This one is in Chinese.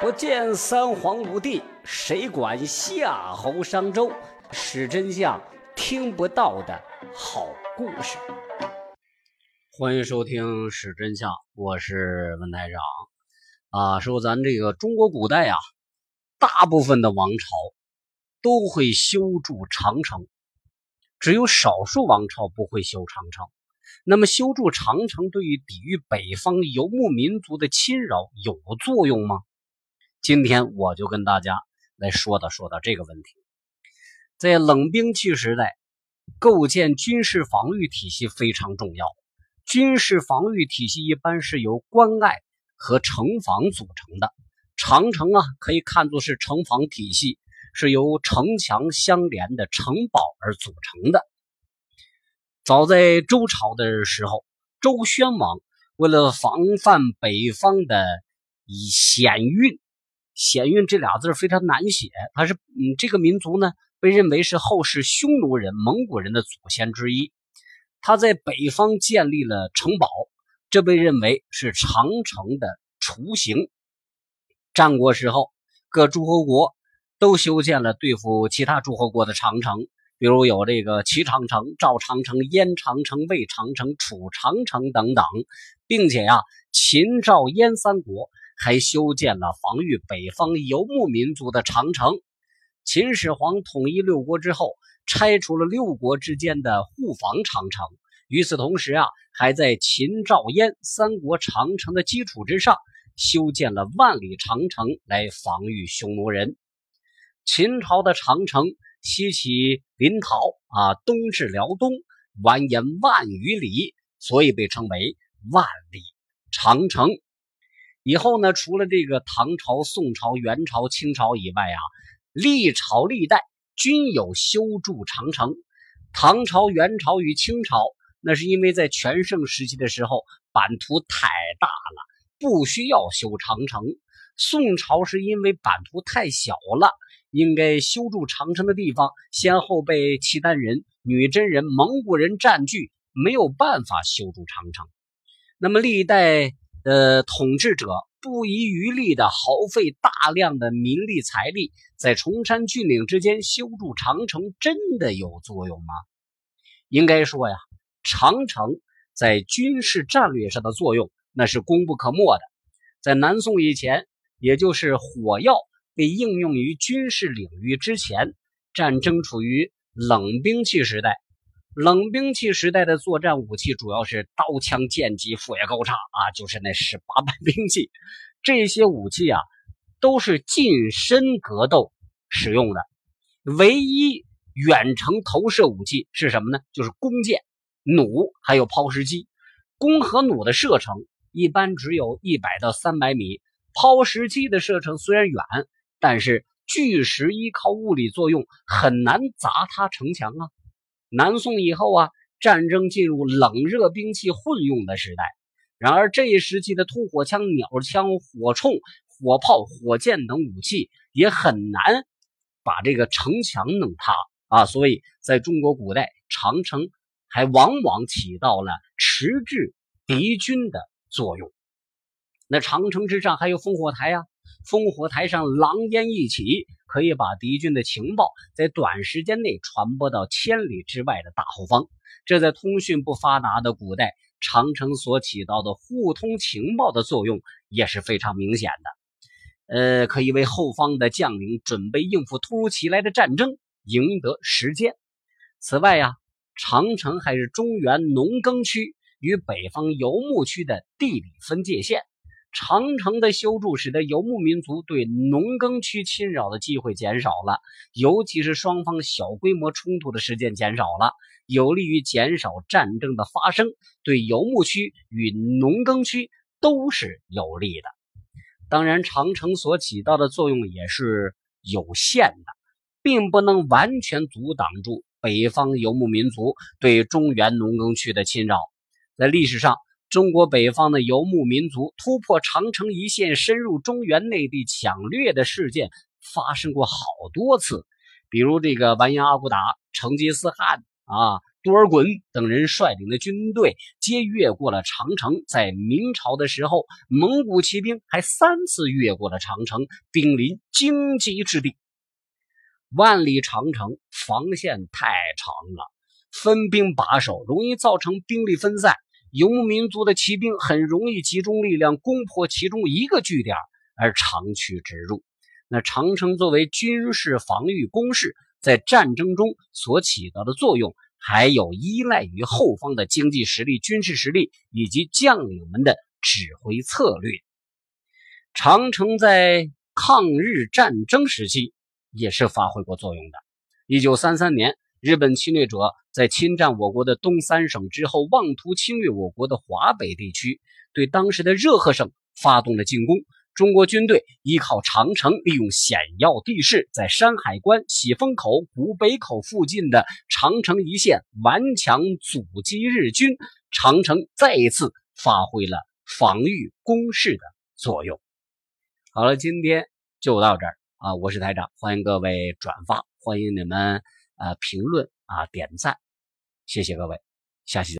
不见三皇五帝，谁管夏侯商周？史真相听不到的好故事。欢迎收听《史真相》，我是文台长。啊，说咱这个中国古代啊，大部分的王朝都会修筑长城，只有少数王朝不会修长城。那么，修筑长城对于抵御北方游牧民族的侵扰有作用吗？今天我就跟大家来说道说道这个问题。在冷兵器时代，构建军事防御体系非常重要。军事防御体系一般是由关隘和城防组成的。长城啊，可以看作是城防体系，是由城墙相连的城堡而组成的。早在周朝的时候，周宣王为了防范北方的以鲜运。鲜运这俩字非常难写，他是嗯，这个民族呢被认为是后世匈奴人、蒙古人的祖先之一。他在北方建立了城堡，这被认为是长城的雏形。战国时候，各诸侯国都修建了对付其他诸侯国的长城，比如有这个齐长城、赵长城、燕长城、魏长城、楚长城等等，并且呀，秦、赵、燕三国。还修建了防御北方游牧民族的长城。秦始皇统一六国之后，拆除了六国之间的护防长城。与此同时啊，还在秦、赵、燕三国长城的基础之上，修建了万里长城来防御匈奴人。秦朝的长城西起临洮啊，东至辽东，蜿蜒万余里，所以被称为万里长城。以后呢，除了这个唐朝、宋朝、元朝、清朝以外啊，历朝历代均有修筑长城。唐朝、元朝与清朝，那是因为在全盛时期的时候版图太大了，不需要修长城。宋朝是因为版图太小了，应该修筑长城的地方先后被契丹人、女真人、蒙古人占据，没有办法修筑长城。那么历代。呃，统治者不遗余力地耗费大量的民力财力，在崇山峻岭之间修筑长城，真的有作用吗？应该说呀，长城在军事战略上的作用那是功不可没的。在南宋以前，也就是火药被应用于军事领域之前，战争处于冷兵器时代。冷兵器时代的作战武器主要是刀枪剑戟斧钺钩叉啊，就是那十八般兵器。这些武器啊，都是近身格斗使用的。唯一远程投射武器是什么呢？就是弓箭、弩，还有抛石机。弓和弩的射程一般只有一百到三百米，抛石机的射程虽然远，但是巨石依靠物理作用很难砸塌城墙啊。南宋以后啊，战争进入冷热兵器混用的时代。然而这一时期的突火枪、鸟枪、火铳、火炮、火箭等武器也很难把这个城墙弄塌啊。所以，在中国古代，长城还往往起到了迟滞敌军的作用。那长城之上还有烽火台啊，烽火台上狼烟一起。可以把敌军的情报在短时间内传播到千里之外的大后方，这在通讯不发达的古代，长城所起到的互通情报的作用也是非常明显的。呃，可以为后方的将领准备应付突如其来的战争，赢得时间。此外呀，长城还是中原农耕区与北方游牧区的地理分界线。长城的修筑使得游牧民族对农耕区侵扰的机会减少了，尤其是双方小规模冲突的时间减少了，有利于减少战争的发生，对游牧区与农耕区都是有利的。当然，长城所起到的作用也是有限的，并不能完全阻挡住北方游牧民族对中原农耕区的侵扰。在历史上，中国北方的游牧民族突破长城一线，深入中原内地抢掠的事件发生过好多次，比如这个完颜阿骨打、成吉思汗啊，多尔衮等人率领的军队皆越过了长城。在明朝的时候，蒙古骑兵还三次越过了长城，兵临荆棘之地。万里长城防线太长了，分兵把守，容易造成兵力分散。游牧民族的骑兵很容易集中力量攻破其中一个据点，而长驱直入。那长城作为军事防御工事，在战争中所起到的作用。还有依赖于后方的经济实力、军事实力以及将领们的指挥策略。长城在抗日战争时期也是发挥过作用的。一九三三年，日本侵略者在侵占我国的东三省之后，妄图侵略我国的华北地区，对当时的热河省发动了进攻。中国军队依靠长城，利用险要地势，在山海关、喜峰口、古北口附近的长城一线顽强阻击日军，长城再一次发挥了防御攻势的作用。好了，今天就到这儿啊！我是台长，欢迎各位转发，欢迎你们啊评论啊点赞，谢谢各位，下期。